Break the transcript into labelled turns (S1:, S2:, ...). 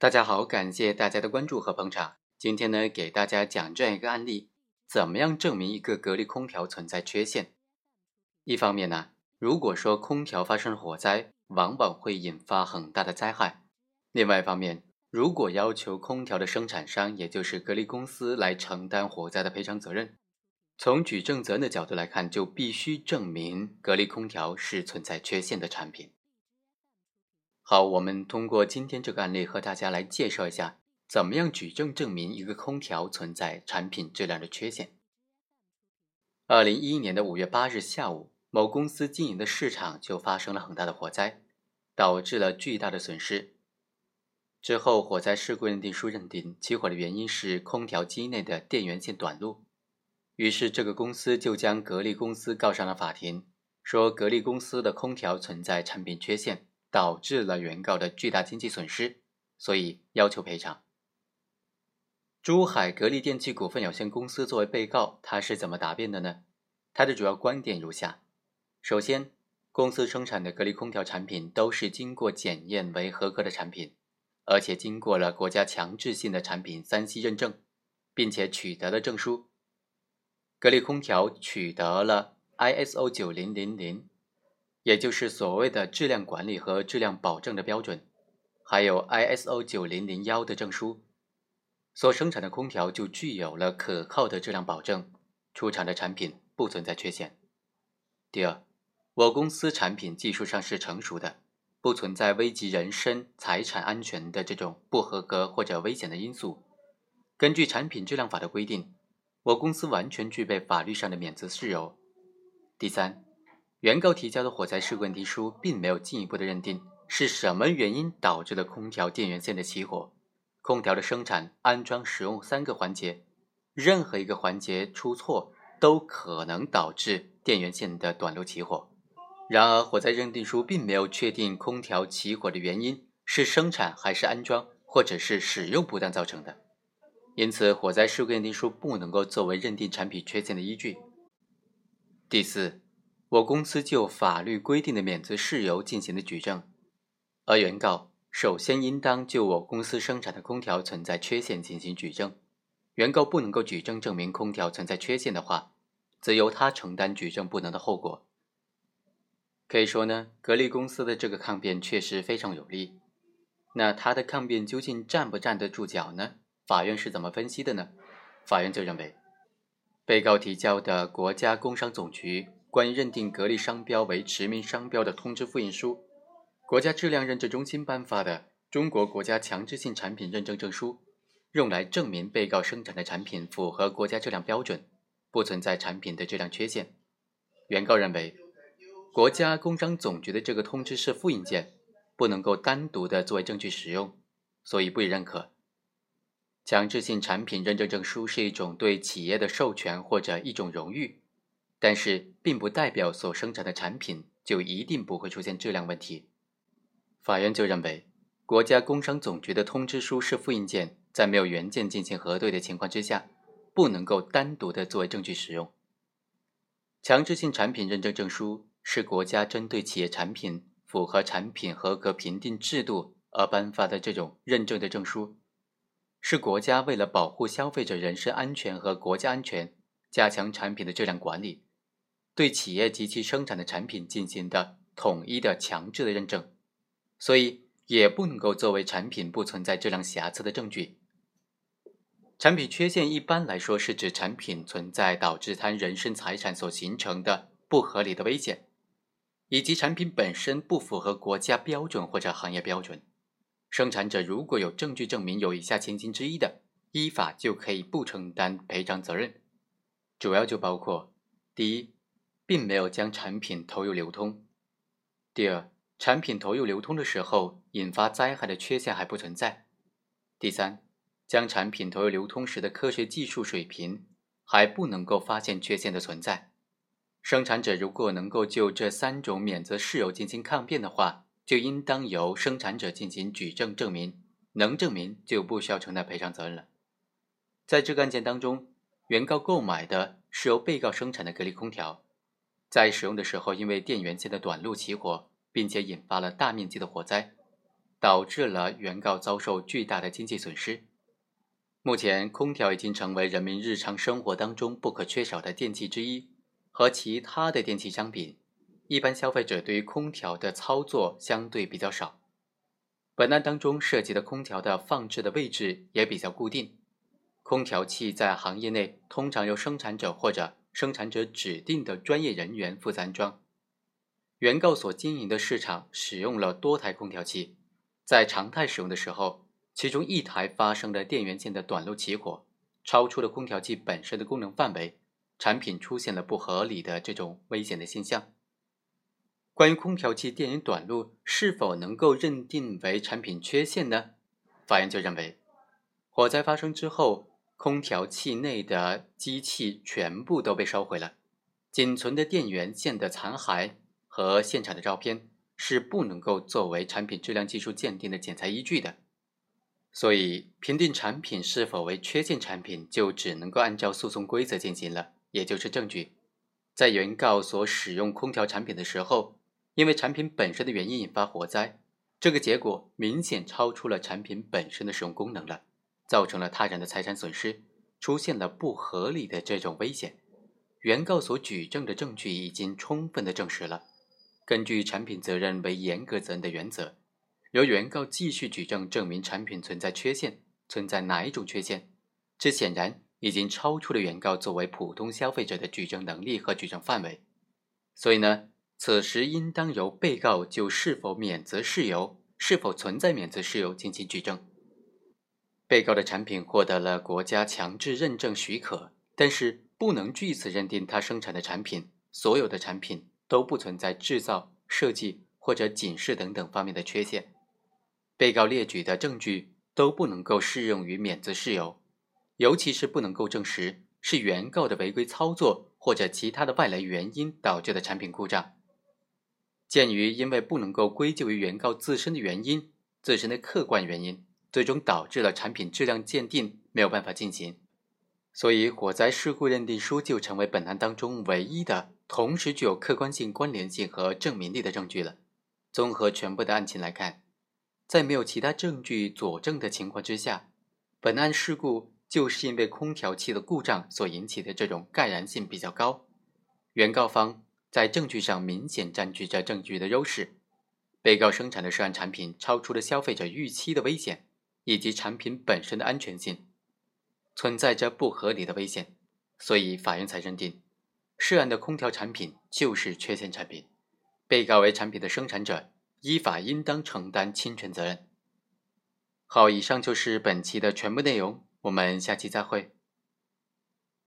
S1: 大家好，感谢大家的关注和捧场。今天呢，给大家讲这样一个案例：怎么样证明一个格力空调存在缺陷？一方面呢，如果说空调发生火灾，往往会引发很大的灾害；另外一方面，如果要求空调的生产商，也就是格力公司来承担火灾的赔偿责任，从举证责任的角度来看，就必须证明格力空调是存在缺陷的产品。好，我们通过今天这个案例和大家来介绍一下，怎么样举证证明一个空调存在产品质量的缺陷。二零一一年的五月八日下午，某公司经营的市场就发生了很大的火灾，导致了巨大的损失。之后，火灾事故认定书认定起火的原因是空调机内的电源线短路，于是这个公司就将格力公司告上了法庭，说格力公司的空调存在产品缺陷。导致了原告的巨大经济损失，所以要求赔偿。珠海格力电器股份有限公司作为被告，他是怎么答辩的呢？他的主要观点如下：首先，公司生产的格力空调产品都是经过检验为合格的产品，而且经过了国家强制性的产品三 C 认证，并且取得了证书。格力空调取得了 ISO 九零零零。也就是所谓的质量管理和质量保证的标准，还有 ISO 九零零幺的证书，所生产的空调就具有了可靠的质量保证，出厂的产品不存在缺陷。第二，我公司产品技术上是成熟的，不存在危及人身财产安全的这种不合格或者危险的因素。根据产品质量法的规定，我公司完全具备法律上的免责事由。第三。原告提交的火灾事故认定书并没有进一步的认定是什么原因导致了空调电源线的起火。空调的生产、安装、使用三个环节，任何一个环节出错都可能导致电源线的短路起火。然而，火灾认定书并没有确定空调起火的原因是生产还是安装，或者是使用不当造成的，因此火灾事故认定书不能够作为认定产品缺陷的依据。第四。我公司就法律规定的免责事由进行了举证，而原告首先应当就我公司生产的空调存在缺陷进行举证。原告不能够举证证明空调存在缺陷的话，则由他承担举证不能的后果。可以说呢，格力公司的这个抗辩确实非常有力。那他的抗辩究竟站不站得住脚呢？法院是怎么分析的呢？法院就认为，被告提交的国家工商总局。关于认定格力商标为驰名商标的通知复印书，国家质量认证中心颁发的中国国家强制性产品认证证书，用来证明被告生产的产品符合国家质量标准，不存在产品的质量缺陷。原告认为，国家工商总局的这个通知是复印件，不能够单独的作为证据使用，所以不予认可。强制性产品认证证书是一种对企业的授权或者一种荣誉。但是，并不代表所生产的产品就一定不会出现质量问题。法院就认为，国家工商总局的通知书是复印件，在没有原件进行核对的情况之下，不能够单独的作为证据使用。强制性产品认证证书是国家针对企业产品符合产品合格评定制度而颁发的这种认证的证书，是国家为了保护消费者人身安全和国家安全，加强产品的质量管理。对企业及其生产的产品进行的统一的强制的认证，所以也不能够作为产品不存在质量瑕疵的证据。产品缺陷一般来说是指产品存在导致他人身财产所形成的不合理的危险，以及产品本身不符合国家标准或者行业标准。生产者如果有证据证明有以下情形之一的，依法就可以不承担赔偿责任，主要就包括第一。并没有将产品投入流通。第二，产品投入流通的时候引发灾害的缺陷还不存在。第三，将产品投入流通时的科学技术水平还不能够发现缺陷的存在。生产者如果能够就这三种免责事由进行抗辩的话，就应当由生产者进行举证证明，能证明就不需要承担赔偿责任了。在这个案件当中，原告购买的是由被告生产的格力空调。在使用的时候，因为电源线的短路起火，并且引发了大面积的火灾。导致了原告遭受巨大的经济损失。目前，空调已经成为人民日常生活当中不可缺少的电器之一，和其他的电器相比，一般消费者对于空调的操作相对比较少。本案当中涉及的空调的放置的位置也比较固定。空调器在行业内通常由生产者或者生产者指定的专业人员负责安装。原告所经营的市场使用了多台空调器，在常态使用的时候，其中一台发生了电源线的短路起火，超出了空调器本身的功能范围，产品出现了不合理的这种危险的现象。关于空调器电源短路是否能够认定为产品缺陷呢？法院就认为，火灾发生之后。空调器内的机器全部都被烧毁了，仅存的电源线的残骸和现场的照片是不能够作为产品质量技术鉴定的检材依据的。所以，评定产品是否为缺陷产品，就只能够按照诉讼规则进行了，也就是证据。在原告所使用空调产品的时候，因为产品本身的原因引发火灾，这个结果明显超出了产品本身的使用功能了。造成了他人的财产损失，出现了不合理的这种危险。原告所举证的证据已经充分的证实了。根据产品责任为严格责任的原则，由原告继续举证证明产品存在缺陷，存在哪一种缺陷，这显然已经超出了原告作为普通消费者的举证能力和举证范围。所以呢，此时应当由被告就是否免责事由、是否存在免责事由进行举证。被告的产品获得了国家强制认证许可，但是不能据此认定他生产的产品所有的产品都不存在制造、设计或者警示等等方面的缺陷。被告列举的证据都不能够适用于免责事由，尤其是不能够证实是原告的违规操作或者其他的外来原因导致的产品故障。鉴于因为不能够归咎于原告自身的原因，自身的客观原因。最终导致了产品质量鉴定没有办法进行，所以火灾事故认定书就成为本案当中唯一的同时具有客观性、关联性和证明力的证据了。综合全部的案情来看，在没有其他证据佐证的情况之下，本案事故就是因为空调器的故障所引起的这种盖然性比较高。原告方在证据上明显占据着证据的优势，被告生产的涉案产品超出了消费者预期的危险。以及产品本身的安全性存在着不合理的危险，所以法院才认定涉案的空调产品就是缺陷产品，被告为产品的生产者，依法应当承担侵权责任。好，以上就是本期的全部内容，我们下期再会。